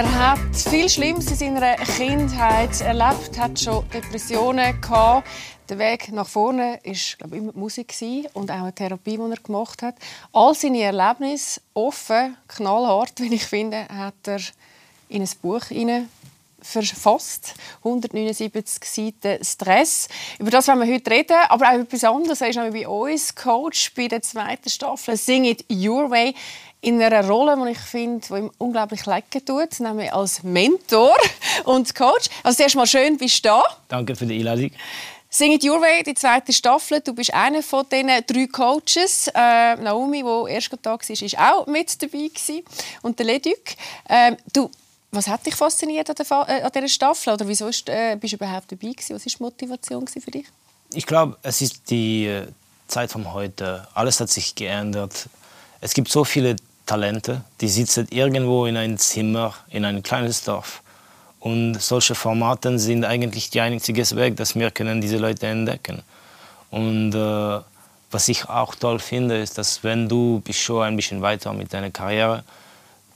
Er hat viel Schlimmes in seiner Kindheit erlebt, hat schon Depressionen gehabt. Der Weg nach vorne ist glaube ich, immer die Musik und auch eine Therapie, die er gemacht hat. All seine Erlebnisse offen, knallhart, wie ich finde, hat er in ein Buch hinein verfasst. 179 Seiten Stress. Über das wollen wir heute reden, aber auch etwas anderes. Er ist bei uns Coach bei der zweiten Staffel «Sing It Your Way» in einer Rolle, die ich finde, die ihm unglaublich lecken tut, nämlich als Mentor und Coach. Also erstmal schön, bist du da. Danke für die Einladung. Sing It Your Way, die zweite Staffel. Du bist einer von diesen drei Coaches. Äh, Naomi, die erst da war, war auch mit dabei. Gewesen. Und der Leduc. Äh, du, was hat dich fasziniert an, der, äh, an dieser Staffel? Oder wieso ist, äh, bist du überhaupt dabei? Gewesen? Was war die Motivation für dich? Ich glaube, es ist die äh, Zeit von heute. Alles hat sich geändert. Es gibt so viele Talente, die sitzen irgendwo in einem Zimmer, in einem kleinen Dorf. Und solche Formate sind eigentlich der einzige Weg, dass wir können diese Leute entdecken. Und äh, was ich auch toll finde, ist, dass wenn du bist schon ein bisschen weiter mit deiner Karriere,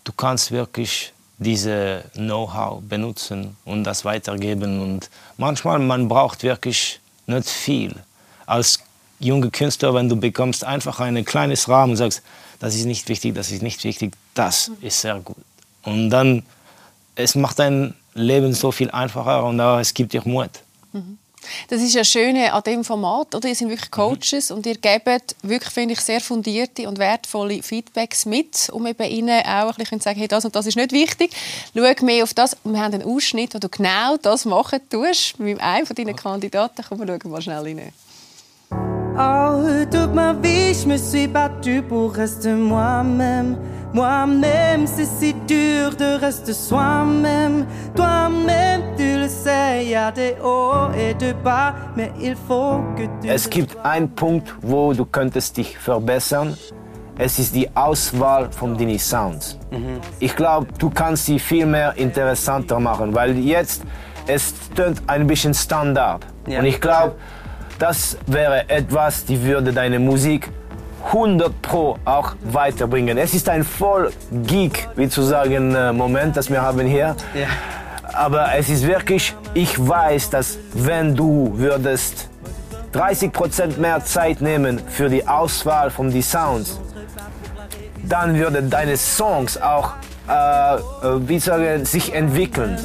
du kannst wirklich diese Know-how benutzen und das weitergeben. Und manchmal man braucht wirklich nicht viel. Als junger Künstler, wenn du bekommst einfach ein kleines Rahmen und sagst, das ist nicht wichtig, das ist nicht wichtig, das ist sehr gut. Und dann, es macht dein Leben so viel einfacher und es gibt dir Mut. Mhm. Das ist ja Schöne an dem Format, oder? Ihr sind wirklich Coaches mhm. und ihr gebt wirklich, finde ich, sehr fundierte und wertvolle Feedbacks mit, um eben ihnen auch ein bisschen zu sagen, hey, das und das ist nicht wichtig. Schau mehr auf das. Wir haben einen Ausschnitt, wo du genau das machen tust, mit einem von deinen Kandidaten. Komm, wir schauen mal schnell rein. Oh, toute ma vie, je me suis battue pour rester moi-même. Moi-même, c'est si dur de rester soi-même. Toi-même, tu le sais, y a des hauts et des bas, mais il faut que tu. Es gibt einen Punkt, wo du könntest dich verbessern. Es ist die Auswahl von deinen Sounds. Mhm. Ich glaube, du kannst sie viel mehr interessanter machen, weil jetzt es tönt ein bisschen Standard. Ja. Und ich glaube, das wäre etwas, die würde deine Musik 100 Pro auch weiterbringen. Es ist ein voll Geek, wie zu sagen, äh, Moment, das wir haben hier. Ja. Aber es ist wirklich, ich weiß, dass wenn du würdest 30% mehr Zeit nehmen für die Auswahl von die Sounds, dann würden deine Songs auch, äh, äh wie sagen, sich entwickeln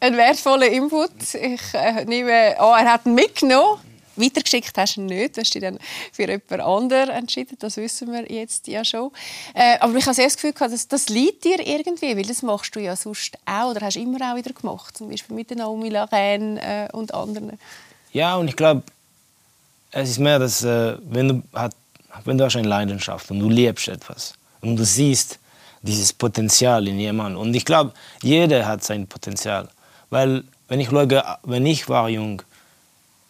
ein wertvoller Input. Ich äh, nehme an, er hat ihn mitgenommen. Weitergeschickt hast du ihn nicht. Du hast dich dann für jemand anderen entschieden. Das wissen wir jetzt ja schon. Äh, aber ich habe sehr das Gefühl, dass das liegt dir irgendwie, weil das machst du ja sonst auch oder hast du immer auch wieder gemacht. Zum Beispiel mit Naomi Laren äh, und anderen. Ja, und ich glaube, es ist mehr, dass äh, wenn, du hat, wenn du hast eine Leidenschaft und du liebst etwas und du siehst dieses Potenzial in jemandem. Und ich glaube, jeder hat sein Potenzial. Weil, wenn ich schaue, wenn ich war jung,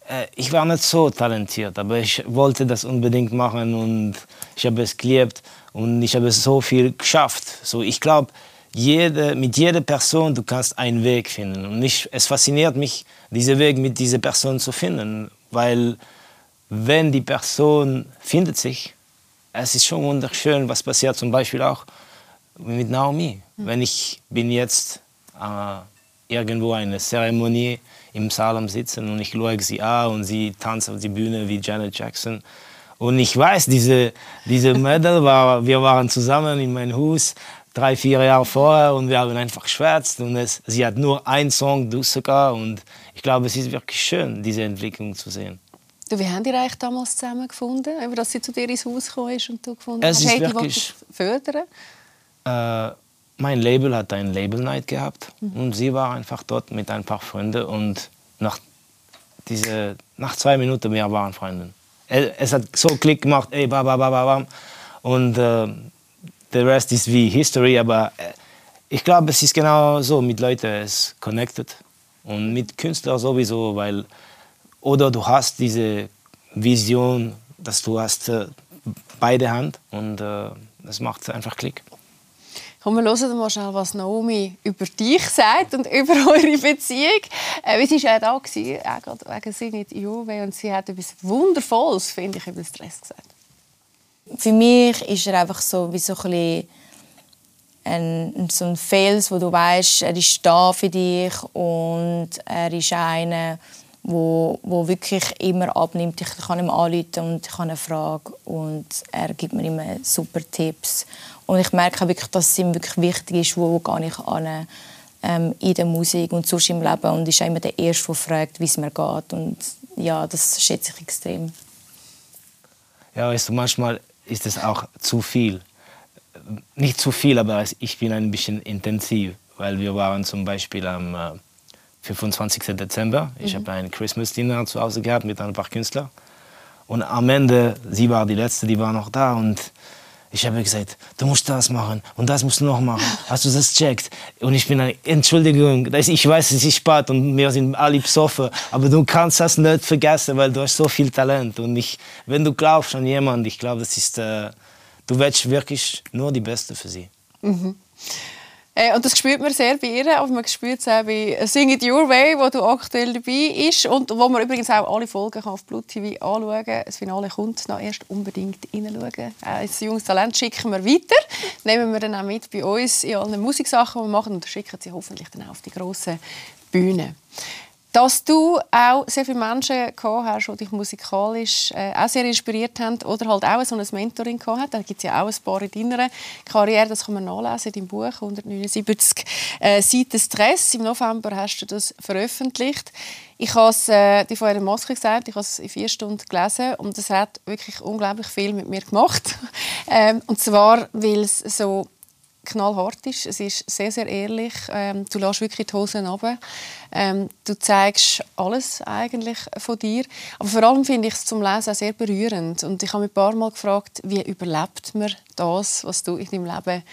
äh, ich war nicht so talentiert, aber ich wollte das unbedingt machen und ich habe es geliebt und ich habe so viel geschafft. So, ich glaube, jede, mit jeder Person du kannst einen Weg finden. Und ich, es fasziniert mich, diesen Weg mit dieser Person zu finden, weil wenn die Person findet sich, es ist schon wunderschön, was passiert zum Beispiel auch mit Naomi. Mhm. Wenn ich bin jetzt äh, irgendwo eine Zeremonie im Saal sitzen und ich schaue sie an und sie tanzt auf die Bühne wie Janet Jackson. Und ich weiß, diese, diese Mädel, war, wir waren zusammen in meinem Haus drei, vier Jahre vorher und wir haben einfach geschwärzt und es, sie hat nur einen Song, du sogar und ich glaube, es ist wirklich schön, diese Entwicklung zu sehen. Du, wie haben die eigentlich damals zusammengefunden, dass sie zu dir ins Haus gekommen ist und du gefunden es hast, hey, die wirklich, fördern? Äh, mein Label hat ein Label Night gehabt mhm. und sie war einfach dort mit ein paar Freunden und nach, diese, nach zwei Minuten wir waren Freunde. Es hat so Klick gemacht, ey, ba, ba, ba, ba, ba. und äh, der Rest ist wie History, aber äh, ich glaube, es ist genau so, mit Leuten es connected und mit Künstlern sowieso, weil oder du hast diese Vision, dass du hast äh, beide Hand und äh, das macht einfach Klick. Komm, wir hören mal schnell, was Naomi über dich sagt und über eure Beziehung. Äh, sie war ja da, auch wegen Singit Juve, und sie hat etwas Wundervolles, finde ich, über Stress gesagt. Für mich ist er einfach so wie so ein ein, so ein Fels, wo du weißt, er ist da für dich und er ist einer, wo, wo wirklich immer abnimmt. Ich kann ihm anrufen und ich habe eine Frage und er gibt mir immer super Tipps. Und ich merke wirklich, dass es ihm wirklich wichtig ist, wo gehe ich an ähm, in der Musik und sonst im Leben und ist immer der Erste, der fragt, wie es mir geht. Und ja, das schätze ich extrem. Ja, weißt du, manchmal ist es auch zu viel. Nicht zu viel, aber ich bin ein bisschen intensiv, weil wir waren zum Beispiel am 25. Äh, Dezember. Ich mhm. habe ein Christmas Dinner zu Hause gehabt mit ein paar Künstlern. Und am Ende, sie war die letzte, die war noch da und ich habe gesagt, du musst das machen und das musst du noch machen. Hast du das checkt? Und ich bin eine Entschuldigung, ich weiß, es ist spät und wir sind alle besoffen, aber du kannst das nicht vergessen, weil du hast so viel Talent. Und ich, wenn du glaubst an jemanden, ich glaube, das ist, äh, du willst wirklich nur die Beste für sie. Mhm. Äh, und das spürt man sehr bei ihr, aber man spürt es auch bei «Sing It Your Way», wo du aktuell dabei bist und wo man übrigens auch alle Folgen auf Blut TV anschauen kann. Das Finale kommt noch erst unbedingt reinschauen. Äh, ein junges Talent schicken wir weiter, nehmen wir dann auch mit bei uns in allen Musiksachen, die wir machen und schicken sie hoffentlich dann auch auf die grossen Bühne dass du auch sehr viele Menschen gehabt hast, die dich musikalisch äh, auch sehr inspiriert haben oder halt auch so ein Mentoring gehabt haben. Da gibt es ja auch ein paar in deiner Karriere, das kann man nachlesen in deinem Buch, 179 äh, Seiten Stress. Im November hast du das veröffentlicht. Ich habe es äh, dir vorher in Moskau gesagt, ich habe es in vier Stunden gelesen und das hat wirklich unglaublich viel mit mir gemacht. ähm, und zwar, weil es so knallhart ist. Es ist sehr, sehr ehrlich. Ähm, du lässt wirklich die Hosen runter. Ähm, du zeigst alles eigentlich von dir. Aber vor allem finde ich es zum Lesen sehr berührend. Und ich habe mich ein paar Mal gefragt, wie überlebt man das, was du in deinem Leben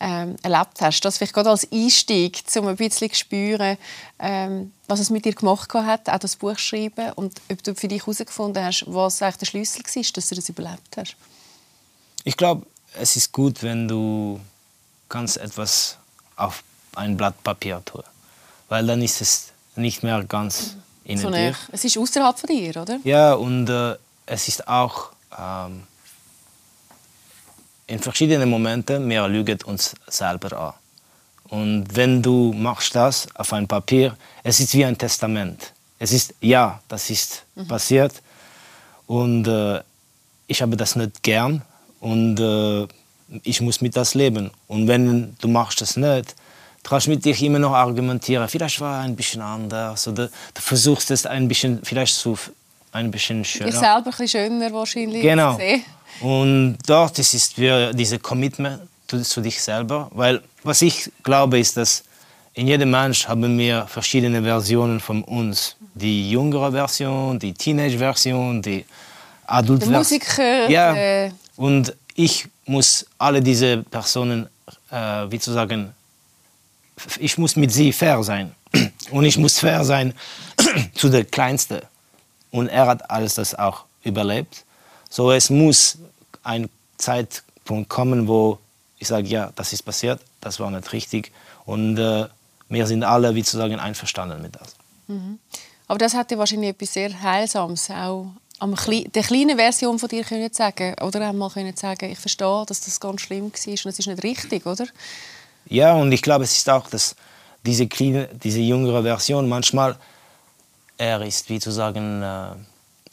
ähm, erlebt hast. Das vielleicht gerade als Einstieg, um ein bisschen zu spüren, ähm, was es mit dir gemacht hat, auch das Buch schreiben und ob du für dich herausgefunden hast, was eigentlich der Schlüssel war, dass du das überlebt hast. Ich glaube, es ist gut, wenn du ganz etwas auf ein Blatt Papier tue. Weil dann ist es nicht mehr ganz in so dir. Es ist außerhalb von dir, oder? Ja, und äh, es ist auch ähm, in verschiedenen Momenten, wir lügen uns selber an. Und wenn du machst das auf ein Papier, es ist wie ein Testament. Es ist, ja, das ist mhm. passiert und äh, ich habe das nicht gern und äh, ich muss mit das leben. Und wenn du machst das nicht, kannst du mit dich immer noch argumentieren. Vielleicht war es ein bisschen anders oder du versuchst es ein bisschen, vielleicht zu ein bisschen schöner. Dir selber ein bisschen schöner wahrscheinlich. Genau. Und dort ist es für diese Commitment zu dich selber, weil was ich glaube ist, dass in jedem Mensch haben wir verschiedene Versionen von uns. Die jüngere Version, die Teenage-Version, die Adult-Version. Musiker. Ja. Äh und ich muss alle diese Personen, äh, wie zu sagen, ich muss mit sie fair sein. Und ich muss fair sein zu der Kleinsten. Und er hat alles das auch überlebt. So, es muss ein Zeitpunkt kommen, wo ich sage, ja, das ist passiert, das war nicht richtig. Und äh, wir sind alle, wie zu sagen, einverstanden mit das. Mhm. Aber das hatte wahrscheinlich etwas sehr Heilsames auch am Kle der kleinen Version von dir können sagen oder? Einmal können sagen, ich verstehe, dass das ganz schlimm war und es ist nicht richtig, oder? Ja, und ich glaube, es ist auch, dass diese kleine, diese jüngere Version manchmal er ist, wie zu sagen, äh,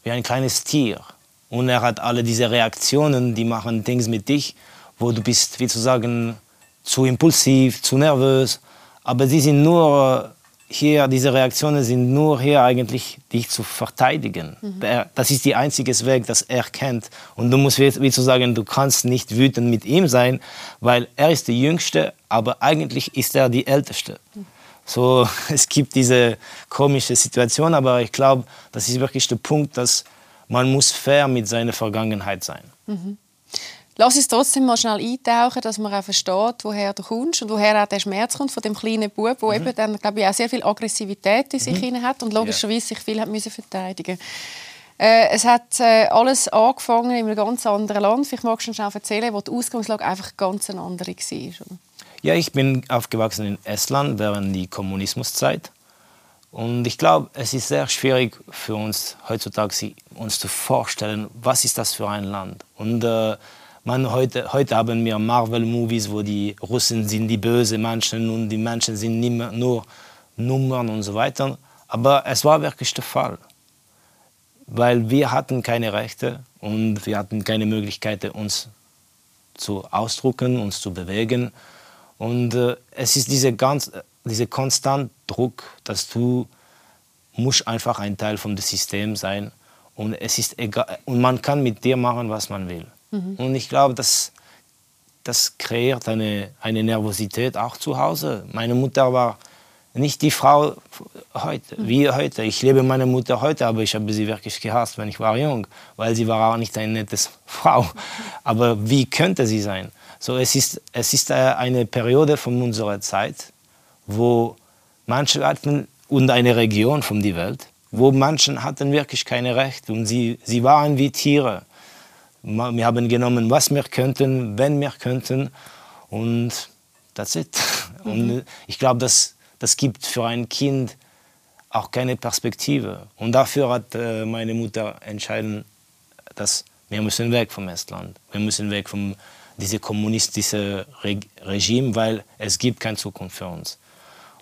wie ein kleines Tier. Und er hat alle diese Reaktionen, die machen Dinge mit dich, wo du bist, wie zu sagen, zu impulsiv, zu nervös, aber sie sind nur hier, diese Reaktionen sind nur hier eigentlich, dich zu verteidigen. Mhm. Das ist der einzige Weg, das er kennt. Und du musst, wie zu sagen, du kannst nicht wütend mit ihm sein, weil er ist der Jüngste, aber eigentlich ist er die Älteste. Mhm. So, es gibt diese komische Situation, aber ich glaube, das ist wirklich der Punkt, dass man muss fair mit seiner Vergangenheit sein. Mhm. Lass uns trotzdem mal schnell eintauchen, dass man auch versteht, woher du kommst und woher auch der Schmerz kommt von dem kleinen Bub, der mhm. eben dann, glaube ich, auch sehr viel Aggressivität in sich mhm. hat und logischerweise sich viel hat müssen verteidigen äh, Es hat äh, alles angefangen in einem ganz anderen Land. Vielleicht magst du schnell erzählen, wo die Ausgangslage einfach ganz eine andere war. Ja, ich bin aufgewachsen in Estland während der Kommunismuszeit. Und ich glaube, es ist sehr schwierig für uns heutzutage, uns zu vorstellen, was ist das für ein Land. Und äh, man heute, heute haben wir Marvel-Movies, wo die Russen sind die böse Menschen und die Menschen sind nicht mehr nur Nummern und so weiter. Aber es war wirklich der Fall. Weil wir hatten keine Rechte und wir hatten keine Möglichkeit, uns zu ausdrucken, uns zu bewegen. Und äh, es ist dieser ganz, konstant Druck, dass du musst einfach ein Teil vom System sein und es ist egal und man kann mit dir machen, was man will. Mhm. Und ich glaube, das, das kreiert eine, eine Nervosität auch zu Hause. Meine Mutter war nicht die Frau heute, wie heute. Ich liebe meine Mutter heute, aber ich habe sie wirklich gehasst, wenn ich war jung, weil sie war auch nicht eine nette Frau. Aber wie könnte sie sein? So, es ist, es ist äh, eine Periode von unserer Zeit, wo manche hatten, und eine Region von der Welt, wo Menschen hatten wirklich keine Rechte und sie, sie waren wie Tiere. Wir haben genommen, was wir könnten, wenn wir könnten und that's it. Mhm. Und ich glaube, das, das gibt für ein Kind auch keine Perspektive. Und dafür hat äh, meine Mutter entschieden, dass wir müssen weg vom Estland. Wir müssen weg von diesem kommunistischen Regime, weil es gibt keine Zukunft für uns.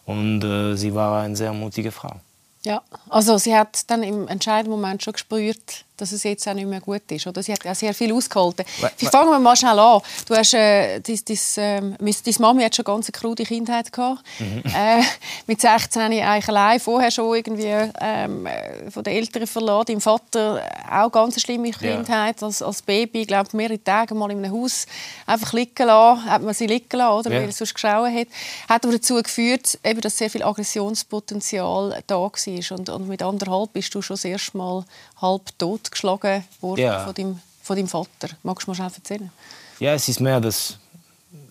Und äh, sie war eine sehr mutige Frau. Ja, also sie hat dann im entscheidenden Moment schon gespürt, dass es jetzt auch nicht mehr gut ist. Oder? Sie hat ja sehr viel ausgehalten. We fangen wir mal schnell an. Du hast, äh, dein, dein, äh, deine Mami hat schon eine ganz krude Kindheit gehabt. Mhm. Äh, mit 16 eigentlich allein, vorher schon irgendwie ähm, von den Eltern verloren. Dein Vater auch ganz eine schlimme Kindheit. Ja. Als, als Baby, glaube mehrere Tage mal in einem Haus einfach liegen lassen. Hat man sie liegen lassen, oder? Ja. weil es sonst geschaut hat. Hat aber dazu geführt, eben, dass sehr viel Aggressionspotenzial da war. Und, und mit anderthalb bist du schon das erste Mal halb tot geschlagen worden ja. von, deinem, von deinem Vater. Magst du mal schnell erzählen? Ja, es ist mehr, dass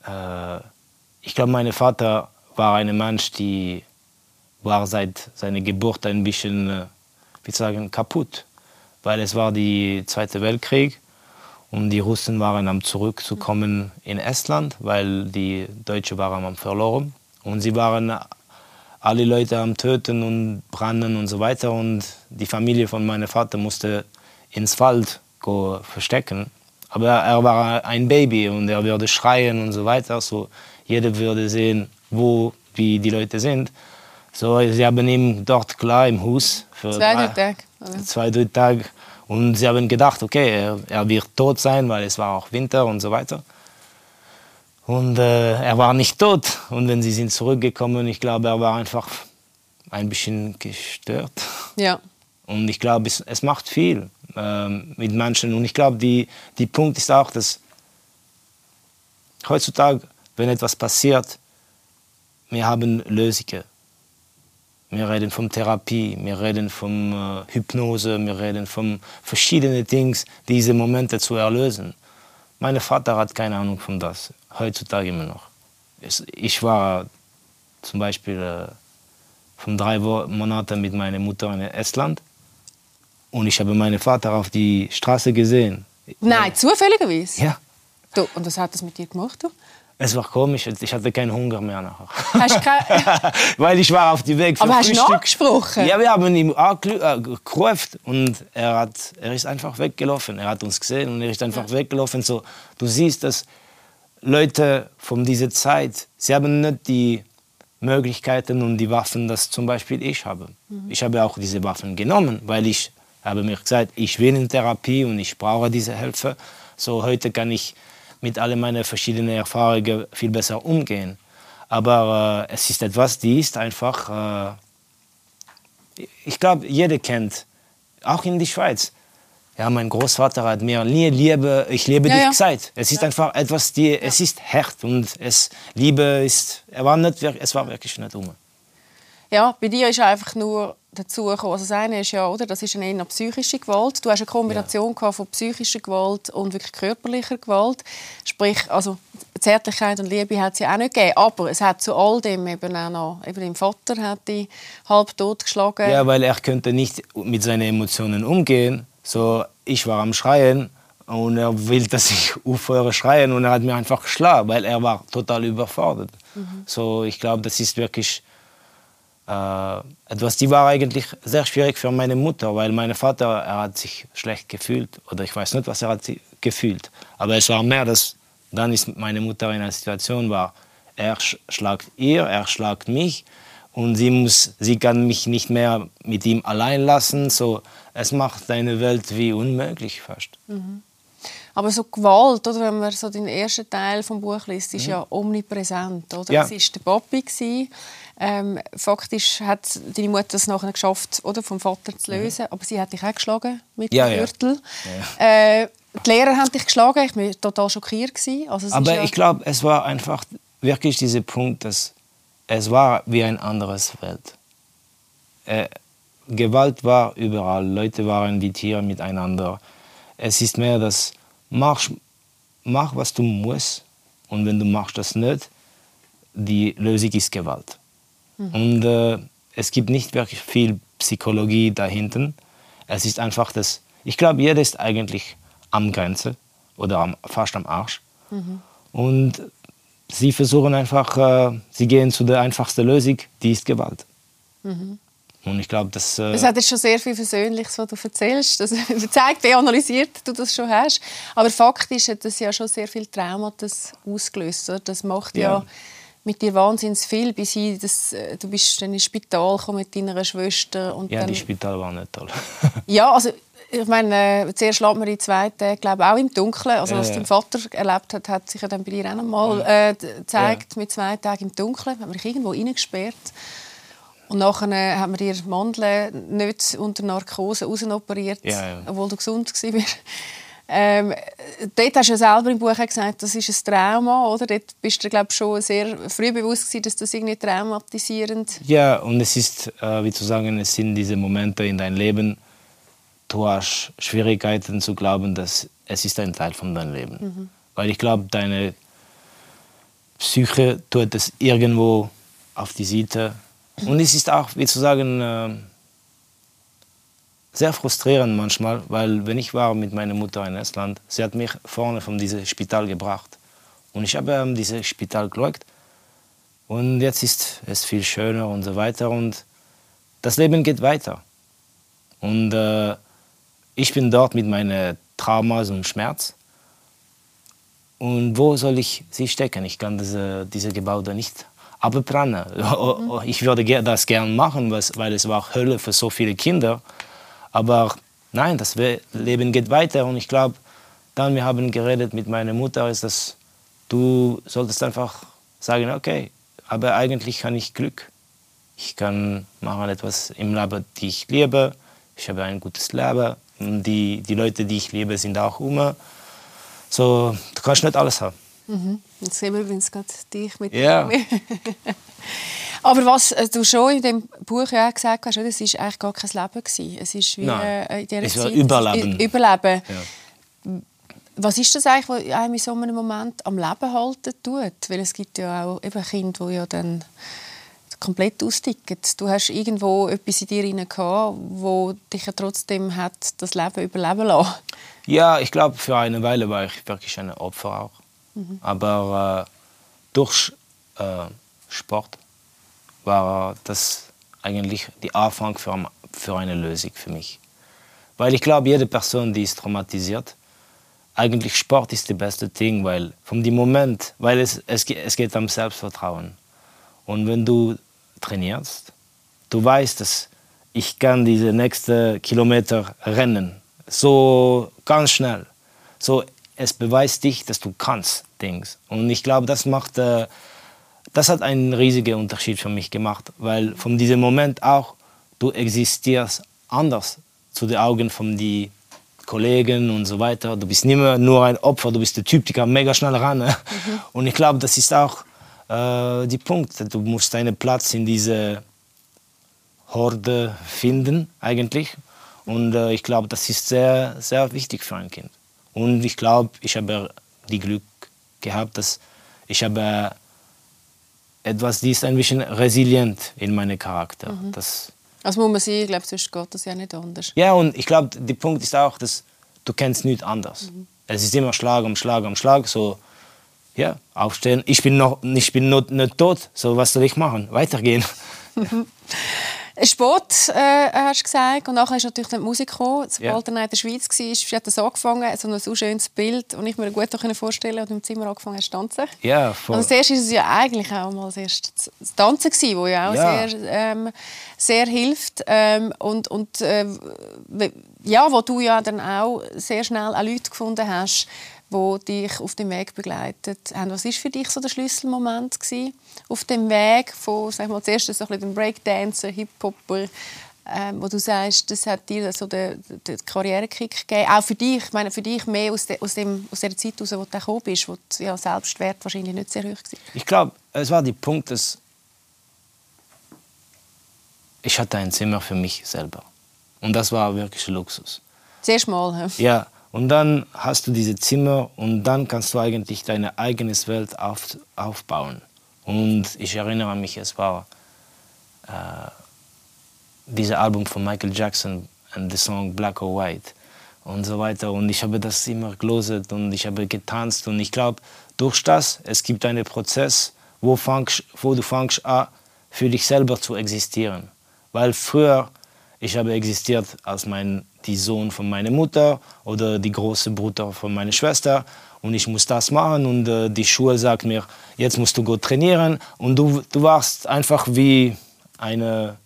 äh, ich glaube, mein Vater war ein Mensch, der war seit seiner Geburt ein bisschen, äh, wie sagen, kaputt, weil es war der Zweite Weltkrieg und die Russen waren am zurückzukommen in Estland, weil die Deutschen waren am verloren und sie waren alle Leute am Töten und Branden und so weiter. Und die Familie von meinem Vater musste ins Wald go verstecken. Aber er war ein Baby und er würde schreien und so weiter. So jeder würde sehen, wo wie die Leute sind. So, sie haben ihn dort klar im Haus für zwei, drei Tage. Zwei, drei Tage. Und sie haben gedacht, okay, er, er wird tot sein, weil es war auch Winter und so weiter. Und äh, er war nicht tot. Und wenn sie sind zurückgekommen, ich glaube, er war einfach ein bisschen gestört. Ja. Und ich glaube, es, es macht viel äh, mit Menschen. Und ich glaube, die, die Punkt ist auch, dass heutzutage, wenn etwas passiert, wir haben Lösungen. Wir reden von Therapie, wir reden von äh, Hypnose, wir reden von verschiedenen Dingen, diese Momente zu erlösen. Mein Vater hat keine Ahnung von das, heutzutage immer noch. Ich war zum Beispiel äh, von drei Monaten mit meiner Mutter in Estland und ich habe meinen Vater auf die Straße gesehen. Nein, zufälligerweise? Ja. Du, und was hat das mit dir gemacht? Du? Es war komisch, ich hatte keinen Hunger mehr nachher. Hast kein... Weil ich war auf dem Weg Aber hast du nachgesprochen? Ja, wir haben ihn äh, gerufen und er, hat, er ist einfach weggelaufen. Er hat uns gesehen und er ist einfach ja. weggelaufen. So, du siehst, dass Leute von dieser Zeit, sie haben nicht die Möglichkeiten und die Waffen, das zum Beispiel ich habe. Mhm. Ich habe auch diese Waffen genommen, weil ich habe mir gesagt, ich will in Therapie und ich brauche diese Hilfe. So heute kann ich mit all meinen verschiedenen Erfahrungen viel besser umgehen. Aber äh, es ist etwas, die ist einfach, äh, ich glaube, jeder kennt, auch in der Schweiz. Ja, mein Großvater hat mir nie Liebe, ich liebe ja, dich ja. gesagt. Es ist ja. einfach etwas, die, es ist hart und es, Liebe ist, er war nicht, es war wirklich nicht um. Ja, bei dir ist einfach nur dazu gekommen. Also das eine ist ja, oder, das ist eine eher psychische Gewalt. Du hast eine Kombination ja. von psychischer Gewalt und wirklich körperlicher Gewalt. Sprich, also Zärtlichkeit und Liebe hat es ja auch nicht gegeben. Aber es hat zu all dem eben auch noch, eben dein Vater hat dich halb tot geschlagen. Ja, weil er könnte nicht mit seinen Emotionen umgehen. So, ich war am Schreien und er will, dass ich aufhöre schreien und er hat mir einfach geschlagen, weil er war total überfordert. Mhm. So, ich glaube, das ist wirklich äh, etwas, die war eigentlich sehr schwierig für meine Mutter, weil mein Vater, er hat sich schlecht gefühlt oder ich weiß nicht, was er hat gefühlt. Aber es war mehr, dass dann ist meine Mutter in einer Situation war, er schlagt ihr, er schlagt mich und sie muss, sie kann mich nicht mehr mit ihm allein lassen. So, es macht deine Welt wie unmöglich fast. Mhm. Aber so Gewalt, oder, wenn man so den ersten Teil vom Buch liest, ist mhm. ja omnipräsent. Oder? Ja. Es war der Papi. Ähm, faktisch hat deine Mutter es nachher geschafft, oder, vom Vater zu mhm. lösen. Mhm. Aber sie hat dich auch geschlagen mit ja, dem Gürtel. Ja. Äh, die Lehrer haben dich geschlagen. Ich war total schockiert. Also Aber ja ich glaube, es war einfach wirklich dieser Punkt, dass es war wie ein anderes Welt. Äh, Gewalt war überall. Leute waren wie Tiere miteinander. Es ist mehr das, mach, mach was du musst. Und wenn du machst das nicht, die Lösung ist Gewalt. Mhm. Und äh, es gibt nicht wirklich viel Psychologie dahinter. Es ist einfach das, ich glaube, jeder ist eigentlich am Grenze oder am, fast am Arsch. Mhm. Und sie versuchen einfach, äh, sie gehen zu der einfachsten Lösung, die ist Gewalt. Mhm. Und ich glaube, das... Äh, es hat jetzt schon sehr viel Versöhnliches, was du erzählst. Das zeigt, wie analysiert du das schon hast. Aber faktisch hat das ja schon sehr viel Traumata ausgelöst. Oder? Das macht ja, ja mit dir wahnsinnig viel, bis hin, dass, äh, du bist dann ins Spital mit deiner Schwester. Und ja, dann, die Spital war nicht toll. ja, also ich meine, äh, zuerst lässt man die zwei Tage, glaube auch im Dunkeln. Also was ja, dein Vater erlebt hat, hat sich ja dann bei dir auch noch mal äh, gezeigt, mit zwei Tagen im Dunkeln. Hat man dich irgendwo reingesperrt. Und nachher äh, hat man dir Mandeln nicht unter Narkose rausoperiert, ja, ja. obwohl du gesund warst. Ähm, dort hast du ja selber im Buch gesagt, das ist ein Trauma, oder? Dort bist du, glaube schon sehr früh bewusst gewesen, dass das irgendwie traumatisierend Ja, und es ist, äh, wie zu sagen, es sind diese Momente in deinem Leben, du hast Schwierigkeiten zu glauben, dass es ist ein Teil von deinem Leben. Mhm. Weil ich glaube, deine Psyche tut es irgendwo auf die Seite. Und es ist auch, wie zu sagen, äh, sehr frustrierend manchmal, weil wenn ich war mit meiner Mutter in Estland, sie hat mich vorne von diesem Spital gebracht. Und ich habe ähm, dieses Spital geschaut. Und jetzt ist es viel schöner und so weiter. Und das Leben geht weiter. Und äh, ich bin dort mit meinen Traumas und Schmerz. Und wo soll ich sie stecken? Ich kann diese, diese Gebäude nicht abbrennen. Mhm. Ich würde das gerne machen, weil es war Hölle für so viele Kinder. Aber nein, das Leben geht weiter. Und ich glaube, dann wir haben geredet mit meiner Mutter, ist das, du solltest einfach sagen, okay, aber eigentlich kann ich Glück. Ich kann machen etwas im Leben, die ich liebe. Ich habe ein gutes Leben. Die, die Leute, die ich liebe, sind auch immer. So, du kannst nicht alles haben. Mhm. Jetzt sehen wir übrigens gerade dich mit ja. Aber was äh, du schon in dem Buch ja gesagt hast, das war eigentlich gar kein Leben. Gewesen. Es ist wie Nein. Äh, in dieser es Zeit, Überleben. Überleben. Ja. Was ist das eigentlich, was einem in so einem Moment am Leben halten tut? Weil es gibt ja auch eben Kinder, die ja dann komplett austicken. Du hast irgendwo etwas in dir hinein wo dich ja trotzdem hat das Leben überleben lassen. Ja, ich glaube, für eine Weile war ich wirklich ein Opfer auch. Mhm. Aber äh, durch äh, Sport war das eigentlich die Anfang für, für eine Lösung für mich. Weil ich glaube, jede Person, die ist traumatisiert, eigentlich Sport ist das beste Ding, weil von dem Moment, weil es, es, es geht um Selbstvertrauen. Und wenn du trainierst, du weißt, dass ich kann diese nächsten Kilometer rennen, so ganz schnell. So, es beweist dich, dass du kannst Dings. Und ich glaube, das macht, äh, das hat einen riesigen Unterschied für mich gemacht, weil von diesem Moment auch du existierst anders zu den Augen von die Kollegen und so weiter. Du bist nicht mehr nur ein Opfer, du bist der Typ, der kann mega schnell ran. Mhm. Und ich glaube, das ist auch äh, die Punkt. Du musst deinen Platz in diese Horde finden, eigentlich. Und äh, ich glaube, das ist sehr, sehr wichtig für ein Kind. Und ich glaube, ich habe die Glück gehabt, dass ich habe etwas, die ist ein bisschen resilient in meinem Charakter. Mhm. Das, also muss man sehen, ich glaube, sonst geht das ja nicht anders. Ja, und ich glaube, der Punkt ist auch, dass du kennst nichts anders. Mhm. Es ist immer Schlag um Schlag um Schlag, so ja, aufstehen. Ich bin noch, ich bin not, nicht tot, so was soll ich machen? Weitergehen. Sport, äh, hast du gesagt. Und nachher ist natürlich die Musik gekommen. Sobald er in der Schweiz war, hat das angefangen. So ein so schönes Bild, das ich mir gut vorstellen konnte, du im Zimmer angefangen hast zu tanzen. Ja, voll. Und zuerst war es ja eigentlich auch mal das erste Tanzen, das ja auch Ja. Sehr, ähm, sehr hilft. Ähm, und und äh, ja, wo du ja dann auch sehr schnell auch Leute gefunden hast, die dich auf dem Weg begleitet haben. Was war für dich so der Schlüsselmoment gewesen, auf dem Weg von, sag ich mal, zuerst so ein bisschen dem Breakdancer, Hip-Hopper, ähm, wo du sagst, das hat dir so den, den Karrierekick gegeben. Auch für dich, ich meine, für dich mehr aus, de, aus, dem, aus der Zeit heraus, wo du gekommen bist, wo der ja, Selbstwert wahrscheinlich nicht sehr hoch war. Ich glaube, es war der Punkt, dass ich hatte ein Zimmer für mich selber. Und das war wirklich Luxus. Zuerst mal. hä? Ja, und dann hast du diese Zimmer und dann kannst du eigentlich deine eigene Welt auf, aufbauen. Und ich erinnere mich, es war äh, dieses Album von Michael Jackson und der Song Black or White und so weiter. Und ich habe das immer gelesen und ich habe getanzt. Und ich glaube, durch das, es gibt einen Prozess, wo, fangst, wo du fängst an, für dich selber zu existieren. Weil früher, ich habe existiert als mein, die Sohn von meiner Mutter oder die große Bruder von meiner Schwester und ich muss das machen und äh, die Schule sagt mir, jetzt musst du gut trainieren und du, du warst einfach wie eine,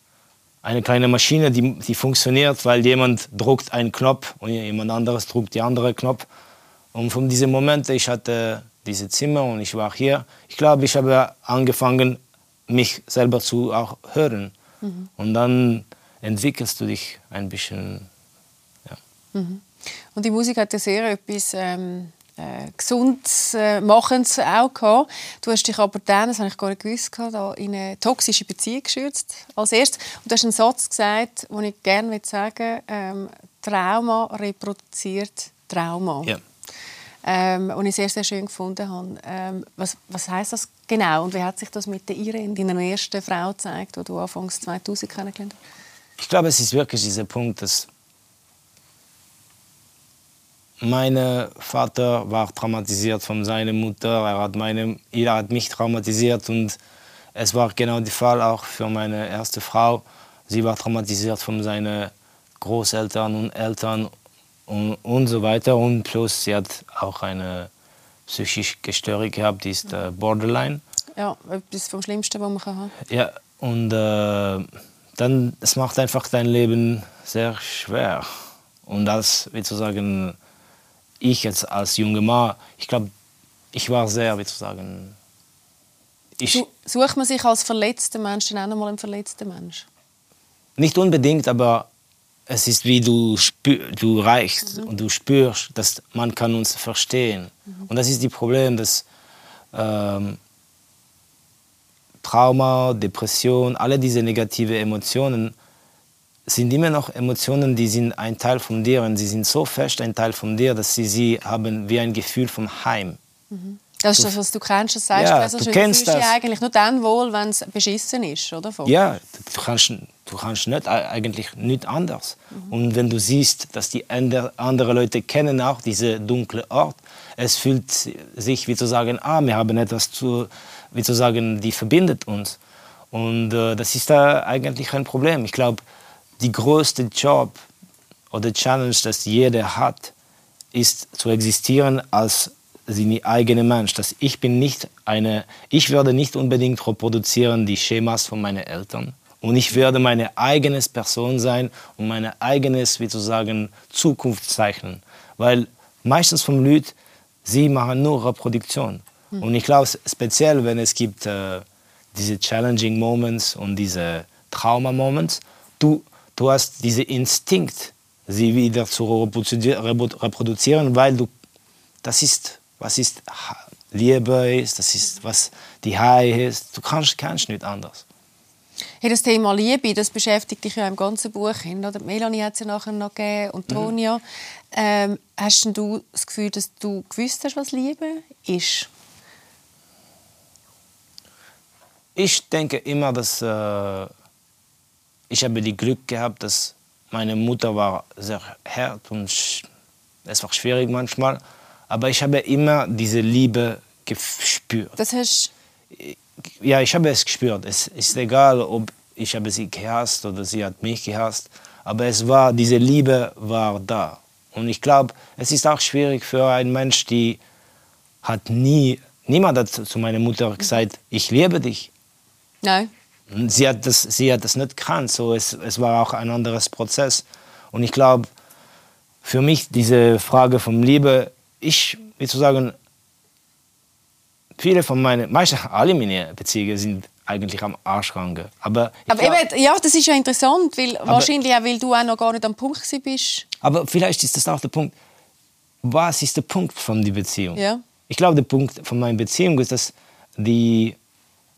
eine kleine Maschine, die, die funktioniert, weil jemand druckt einen Knopf und jemand anderes druckt die andere Knopf. Und von diesem Moment, ich hatte dieses Zimmer und ich war hier, ich glaube, ich habe angefangen, mich selber zu auch hören. Und dann entwickelst du dich ein bisschen. Ja. Und die Musik hat ja sehr etwas ähm, äh, Gesundes, äh, Machendes auch gehabt. Du hast dich aber dann, das habe ich gar nicht gewusst, da in eine toxische Beziehung geschürzt, als erstes. Und du hast einen Satz gesagt, den ich gerne sagen will, ähm, Trauma reproduziert Trauma. Ja. Ähm, und ich sehr, sehr schön gefunden habe. Ähm, was, was heißt das genau und wie hat sich das mit der Irene, deiner ersten Frau, gezeigt, die du anfangs 2000 kennengelernt hast? Ich glaube, es ist wirklich dieser Punkt, dass mein Vater war traumatisiert von seiner Mutter, er hat, meine, er hat mich traumatisiert und es war genau der Fall auch für meine erste Frau. Sie war traumatisiert von seinen Großeltern und Eltern und, und so weiter und plus sie hat auch eine psychische Störung gehabt, die ist äh, Borderline. Ja, etwas vom Schlimmsten, was man kann haben Ja, und äh, dann, es macht einfach dein Leben sehr schwer. Und das, wie zu sagen, ich jetzt als junger Mann, ich glaube, ich war sehr, wie zu sagen, ich, Su- Sucht man sich als verletzter Mensch dann auch noch mal einen verletzten Mensch? nicht unbedingt, aber es ist wie du, spür, du reichst und du spürst, dass man kann uns verstehen. Und das ist das Problem, dass ähm, Trauma, Depression, alle diese negativen Emotionen sind immer noch Emotionen, die sind ein Teil von dir und sie sind so fest ein Teil von dir, dass sie sie haben wie ein Gefühl von Heim. Das ist das, was du kennst, das sagst Ja, du. Du kennst das. eigentlich nur dann wohl, wenn es beschissen ist, oder? Ja, du kannst, du kannst nicht, eigentlich nicht anders. Und wenn du siehst, dass die ander- andere Leute kennen auch diese dunkle Ort, es fühlt sich wie zu sagen, ah, wir haben etwas zu, wie zu sagen, die verbindet uns. Und äh, das ist da eigentlich ein Problem. Ich glaube, die größte Job oder Challenge, das jeder hat, ist zu existieren als seine eigene Mensch. Dass ich bin nicht eine, ich werde nicht unbedingt reproduzieren die Schemas von meinen Eltern. Und ich werde meine eigene Person sein und meine eigenes, wie zu sagen, Zukunft zeichnen. Weil meistens vom Leute, sie machen nur Reproduktion. Und ich glaube, speziell, wenn es gibt äh, diese challenging Moments und diese Trauma-Moments, du, du hast diesen Instinkt, sie wieder zu reproduzi- reprodu- reproduzieren, weil du, das ist, was ist Liebe ist, das ist, was die High ist. Du kannst, kannst nicht anders. Hey, das Thema Liebe, das beschäftigt dich ja im ganzen Buch. Hin, oder? Melanie hat es ja nachher noch gegeben und Mhm. Ronja. Ähm, hast du das Gefühl, dass du gewusst hast, was Liebe ist? Ich denke immer, dass äh, ich habe die Glück gehabt, dass meine Mutter war sehr hart und es war schwierig manchmal, aber ich habe immer diese Liebe gespürt. Das hast Ja, ich habe es gespürt. Es ist egal, ob ich habe sie gehasst oder sie hat mich gehasst. Aber es war, diese Liebe war da. Und ich glaube, es ist auch schwierig für einen Mensch, die hat nie, niemand hat zu meiner Mutter gesagt, ich liebe dich. Nein. Sie hat das, sie hat das nicht gekannt, so es, es war auch ein anderes Prozess. Und ich glaube, für mich diese Frage von Liebe, ich, wie zu sagen, viele von meinen, meistens alle meine Beziehungen sind eigentlich am Arschrange. Aber, aber glaub, eben, ja, das ist ja interessant, weil aber, wahrscheinlich auch, weil du auch noch gar nicht am Punkt bist. Aber vielleicht ist das auch der Punkt. Was ist der Punkt von der Beziehung? Ja. Ich glaube, der Punkt von meiner Beziehung ist, dass die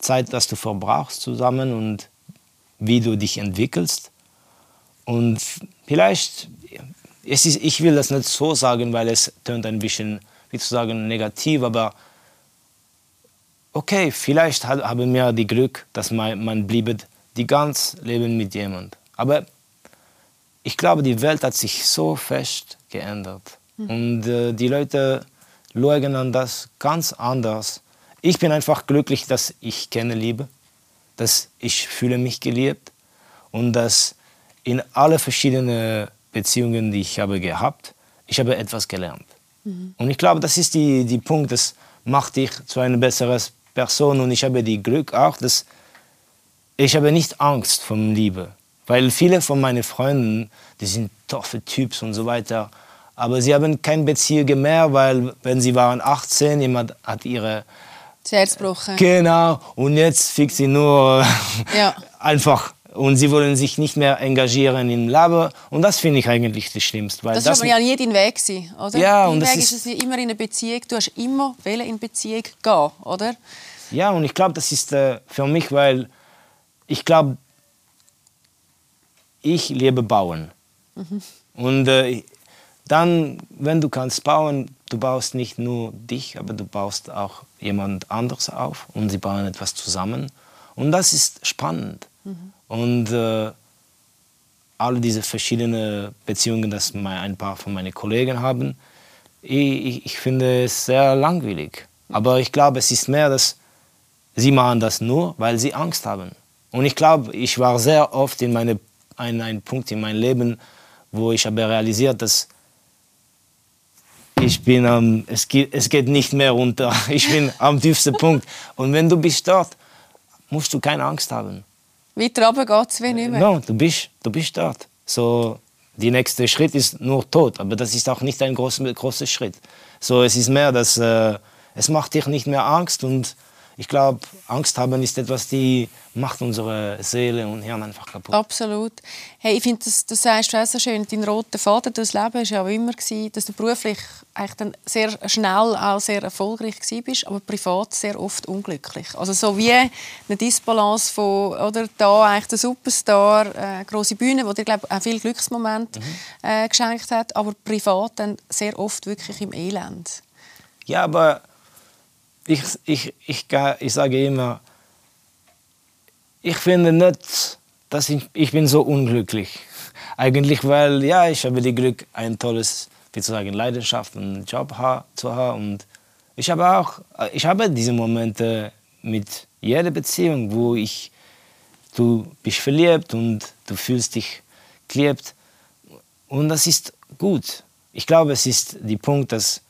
Zeit, dass du verbrauchst zusammen und wie du dich entwickelst. Und vielleicht, es ist, ich will das nicht so sagen, weil es tönt ein bisschen, wie zu sagen, negativ, aber okay, vielleicht haben wir die Glück, dass man, man bliebe die ganz Leben mit jemand. Aber ich glaube, die Welt hat sich so fest geändert. Mhm. Und äh, die Leute schauen an das ganz anders. Ich bin einfach glücklich, dass ich kenne Liebe, dass ich fühle mich geliebt und dass in alle verschiedenen Beziehungen, die ich habe gehabt, ich habe etwas gelernt. Mhm. Und ich glaube, das ist die, die Punkt, das macht dich zu einer besseren Person und ich habe die Glück auch, dass ich habe nicht Angst vor Liebe, weil viele von meinen Freunden, die sind toffe Typs und so weiter, aber sie haben keine Beziehung mehr, weil wenn sie waren 18, jemand hat ihre das gebrochen. Genau, und jetzt fickt sie nur ja. einfach und sie wollen sich nicht mehr engagieren im Leben und das finde ich eigentlich das Schlimmste. Weil das, das aber ja nie dein Weg sein, oder? Ja, dein und Weg ist, ist es immer in eine Beziehung, du hast immer in Beziehung gehen, oder? Ja, und ich glaube, das ist äh, für mich, weil ich glaube, ich liebe bauen. Mhm. Und äh, dann, wenn du kannst bauen, du baust nicht nur dich, aber du baust auch jemand anderes auf und sie bauen etwas zusammen. Und das ist spannend. Mhm. Und äh, alle diese verschiedenen Beziehungen, die ein paar von meinen Kollegen haben, ich, ich finde es sehr langweilig. Aber ich glaube, es ist mehr, dass sie machen das nur, weil sie Angst haben. Und ich glaube, ich war sehr oft in meine, ein, ein Punkt in meinem Leben, wo ich habe realisiert, dass ich bin am, es, geht, es geht nicht mehr runter. Ich bin am tiefsten Punkt. Und wenn du bist dort, musst du keine Angst haben. Weiter runter geht es wie nicht mehr. No, du bist, du bist dort. So, der nächste Schritt ist nur Tod, aber das ist auch nicht ein großer, großer Schritt. So, es ist mehr, dass äh, es macht dich nicht mehr Angst und ich glaube, Angst haben ist etwas, die macht unsere Seele und Hirn einfach kaputt. Absolut. Hey, ich finde, das, das sagst du auch so schön. Dein roter Faden durchs Leben war ja auch immer, gewesen, dass du beruflich eigentlich dann sehr schnell auch sehr erfolgreich bist, aber privat sehr oft unglücklich. Also so wie eine Disbalance von, oder da eigentlich der Superstar, äh, große Bühne, wo dir glaube auch viele Glücksmomente mhm. äh, geschenkt hat, aber privat dann sehr oft wirklich im Elend. Ja, aber ich, ich, ich, ich sage immer, ich finde nicht, dass ich, ich bin so unglücklich. Eigentlich, weil ja, ich habe die Glück, ein tolles, wie zu sagen, Leidenschaft und Job zu haben. Und ich habe auch, ich habe diese Momente mit jeder Beziehung, wo ich, du bist verliebt und du fühlst dich geliebt. Und das ist gut. Ich glaube, es ist der Punkt, dass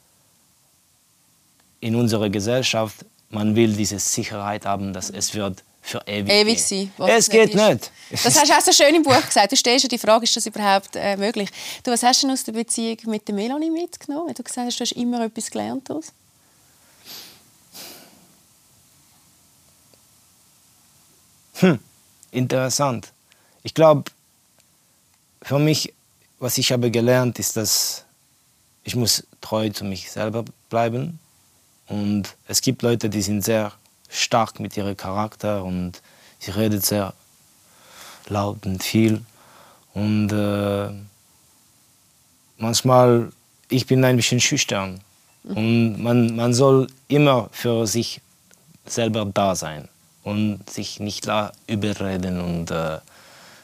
in unserer Gesellschaft, man will diese Sicherheit haben, dass es wird für ewig, ewig sein. Es geht nicht. Das hast du auch so schön im Buch gesagt. Du stellst ja die Frage, ist das überhaupt äh, möglich? Du, was hast du aus der Beziehung mit der Melanie mitgenommen? Du gesagt hast, du hast immer etwas gelernt daraus. Hm, interessant. Ich glaube, für mich, was ich habe gelernt, ist, dass ich muss treu zu mich selber bleiben und es gibt Leute, die sind sehr stark mit ihrem Charakter und sie reden sehr laut und viel. Und äh, manchmal, ich bin ein bisschen schüchtern. Und man, man soll immer für sich selber da sein und sich nicht überreden. Und äh,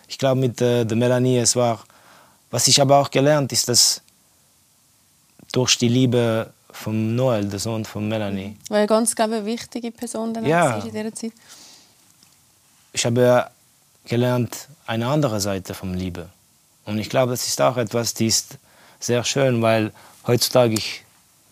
ich glaube, mit äh, der Melanie, es war, was ich aber auch gelernt, ist, dass durch die Liebe von Noel, der Sohn von Melanie. Weil ganz, glaube eine wichtige Person dann ja. in dieser Zeit. Ich habe gelernt eine andere Seite vom Liebe. Und ich glaube, das ist auch etwas, die ist sehr schön, weil heutzutage ich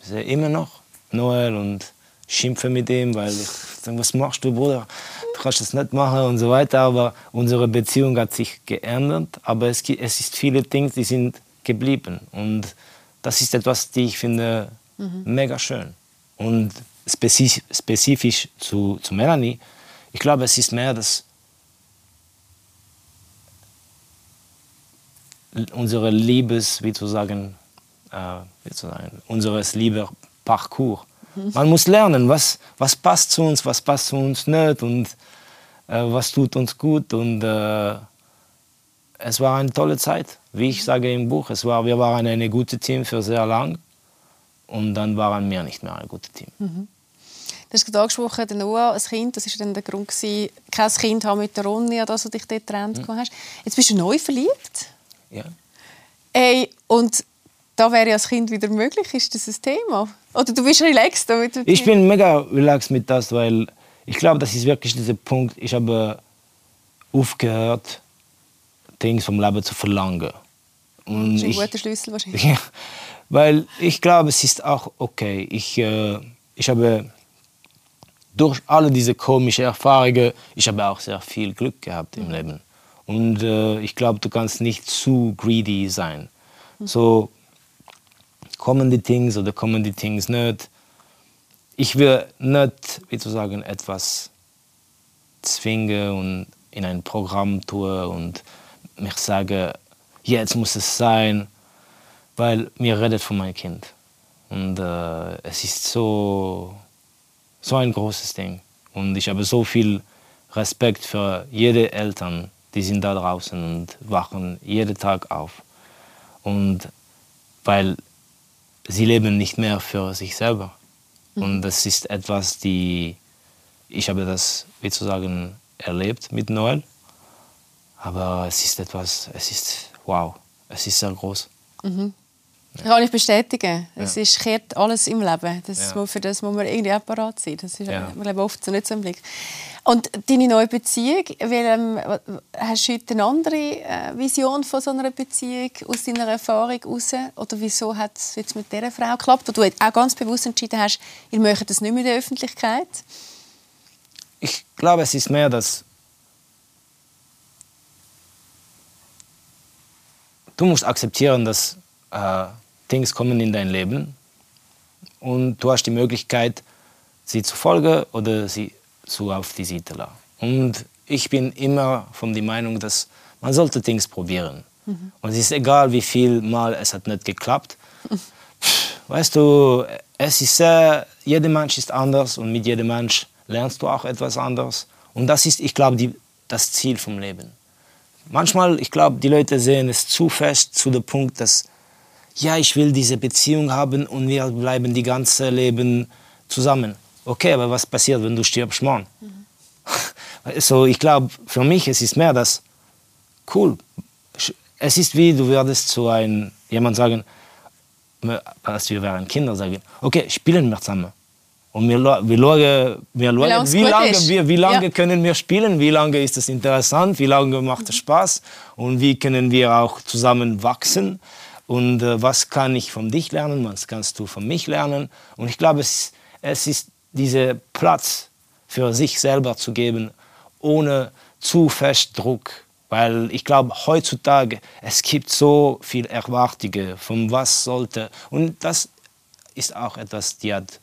sehe immer noch Noel und schimpfe mit ihm, weil ich sage, was machst du, Bruder? Du kannst das nicht machen und so weiter. Aber unsere Beziehung hat sich geändert, aber es, es ist viele Dinge, die sind geblieben. Und das ist etwas, die ich finde mhm. mega schön. Und spezifisch, spezifisch zu, zu Melanie, ich glaube, es ist mehr das unsere Liebes, wie zu sagen, äh, wie zu sagen, unseres Liebeparcours. Mhm. Man muss lernen, was, was passt zu uns, was passt zu uns nicht und äh, was tut uns gut. Und äh, es war eine tolle Zeit, wie ich sage im Buch. Es war, wir waren ein gutes Team für sehr lang und dann waren wir nicht mehr ein gutes Team. Mhm. Du hast gerade angesprochen, der Noah, ein Kind, das war dann der Grund, gewesen, kein Kind haben mit der Ronja, dass du dich dort getrennt mhm. hast. Jetzt bist du neu verliebt. Ja. Ey, und da wäre ja das Kind wieder möglich. Ist das ein Thema? Oder du bist relaxed damit? Ich bin mega relaxed mit das, weil ich glaube, das ist wirklich dieser Punkt. Ich habe aufgehört, Dinge vom Leben zu verlangen. Und das ist ein guter Schlüssel wahrscheinlich. Ja, weil ich glaube, es ist auch okay. Ich, äh, ich habe durch alle diese komischen Erfahrungen, ich habe auch sehr viel Glück gehabt im Leben. Und äh, ich glaube, du kannst nicht zu greedy sein. So kommen die Dinge oder kommen die Dinge nicht. Ich will nicht, wie zu sagen, etwas zwingen und in ein Programm tun und mich sagen, jetzt muss es sein, weil mir redet von meinem Kind. Und äh, es ist so, so ein großes Ding. Und ich habe so viel Respekt für jede Eltern, die sind da draußen und wachen jeden Tag auf. Und weil sie leben nicht mehr für sich selber. Mhm. Und das ist etwas, die ich habe das, wie zu sagen, erlebt mit Noel. Aber es ist etwas, es ist wow, es ist sehr groß. Mhm. Kann ich bestätigen. Es ja. ist, kehrt alles im Leben. Das ja. Für das muss man irgendwie auch parat sein. Das ist ja. man oft so nicht so im Blick. Und deine neue Beziehung, welchem, hast du heute eine andere äh, Vision von so einer Beziehung aus deiner Erfahrung heraus? Oder wieso hat es jetzt mit dieser Frau geklappt? Und du auch ganz bewusst entschieden hast, ihr möchtet das nicht mehr in der Öffentlichkeit? Ich glaube, es ist mehr, dass du musst akzeptieren, dass äh, Dinge kommen in dein Leben und du hast die Möglichkeit, sie zu folgen oder sie zu auf die Seite lassen. Und ich bin immer von der Meinung, dass man sollte Dinge probieren. Mhm. Und es ist egal, wie viel Mal es hat nicht geklappt. Weißt du, es ist sehr, jeder Mensch ist anders und mit jedem Mensch lernst du auch etwas anderes. Und das ist, ich glaube, das Ziel vom Leben. Manchmal, ich glaube, die Leute sehen es zu fest zu dem Punkt, dass ja, ich will diese Beziehung haben und wir bleiben die ganze Leben zusammen. Okay, aber was passiert, wenn du stirbst morgen? Mhm. So, ich glaube, für mich es ist mehr das, cool, es ist wie, du würdest zu einem, jemand sagen, als wir wären Kinder, sagen, okay, spielen wir zusammen. Und wir, wir, schauen, wir schauen, wie lange, wir, wie lange ja. können wir spielen, wie lange ist es interessant, wie lange macht es Spaß und wie können wir auch zusammen wachsen und äh, was kann ich von dich lernen, was kannst du von mich lernen. Und ich glaube, es, es ist dieser Platz für sich selber zu geben, ohne zu fest Druck. Weil ich glaube, heutzutage, es gibt so viel Erwartungen von was sollte. Und das ist auch etwas, die hat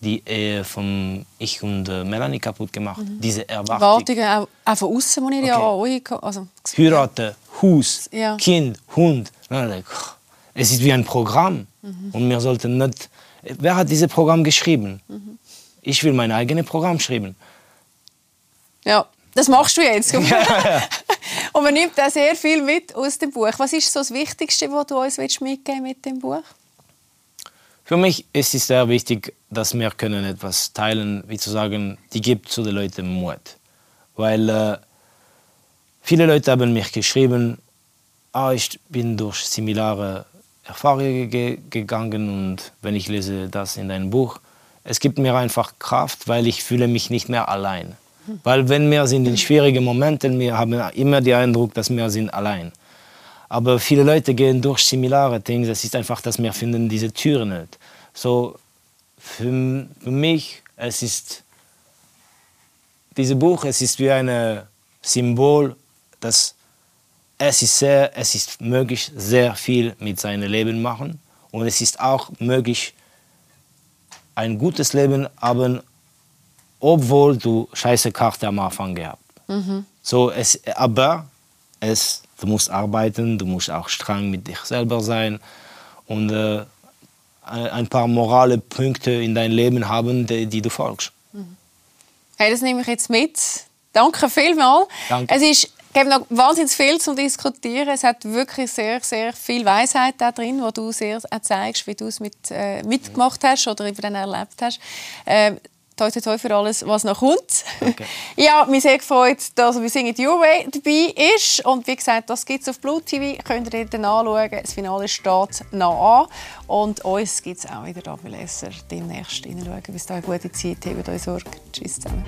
die Ehe von ich und äh, Melanie kaputt gemacht. Mhm. Diese Erwartungen. Erwartungen auch, auch von außen, die ich okay. ja auch also, Heiraten, Haus, ja. Kind, Hund. Es ist wie ein Programm. Mhm. Und wir sollten nicht. Wer hat dieses Programm geschrieben? Mhm. Ich will mein eigenes Programm schreiben. Ja, das machst du jetzt. ja, ja. Und man nimmt auch sehr viel mit aus dem Buch. Was ist so das Wichtigste, was du uns mitgeben mit dem Buch? Für mich ist es sehr wichtig, dass wir können etwas teilen, wie zu sagen, die gibt zu den Leuten Mut. Weil äh, viele Leute haben mich geschrieben, ah, ich bin durch similare Erfahrungen ge gegangen und wenn ich lese das in deinem Buch, es gibt mir einfach Kraft, weil ich fühle mich nicht mehr allein. Weil wenn wir sind in schwierigen Momenten, wir haben immer den Eindruck, dass wir sind allein. Aber viele Leute gehen durch similare Dinge. Es ist einfach, dass wir finden diese Türen nicht. So für, für mich, es ist dieses Buch, es ist wie ein Symbol, dass es ist sehr, es ist möglich, sehr viel mit seinem Leben machen und es ist auch möglich, ein gutes Leben haben, obwohl du scheiße Karte am Anfang gehabt. Mhm. So es, aber es, du musst arbeiten, du musst auch streng mit dich selber sein und äh, ein paar morale Punkte in dein Leben haben, die, die du folgst. Mhm. Hey, das nehme ich jetzt mit. Danke vielmals. Danke. Es ist gibt noch wahnsinnig viel zu diskutieren. Es hat wirklich sehr, sehr viel Weisheit da drin, wo du sehr zeigst, wie du es mit, äh, mitgemacht hast oder eben dann erlebt hast. Äh, toi, toi, toi für alles, was noch kommt. Okay. ja, mich sehr gefreut, dass wir singen Your Way dabei ist. Und wie gesagt, das gibt es auf Blue TV. Könnt ihr dann anschauen. Das Finale steht nah an. Und uns gibt es auch wieder da bei Leser demnächst reinschauen. Bis dahin, gute Zeit. Hebt euch Sorge. Tschüss zusammen.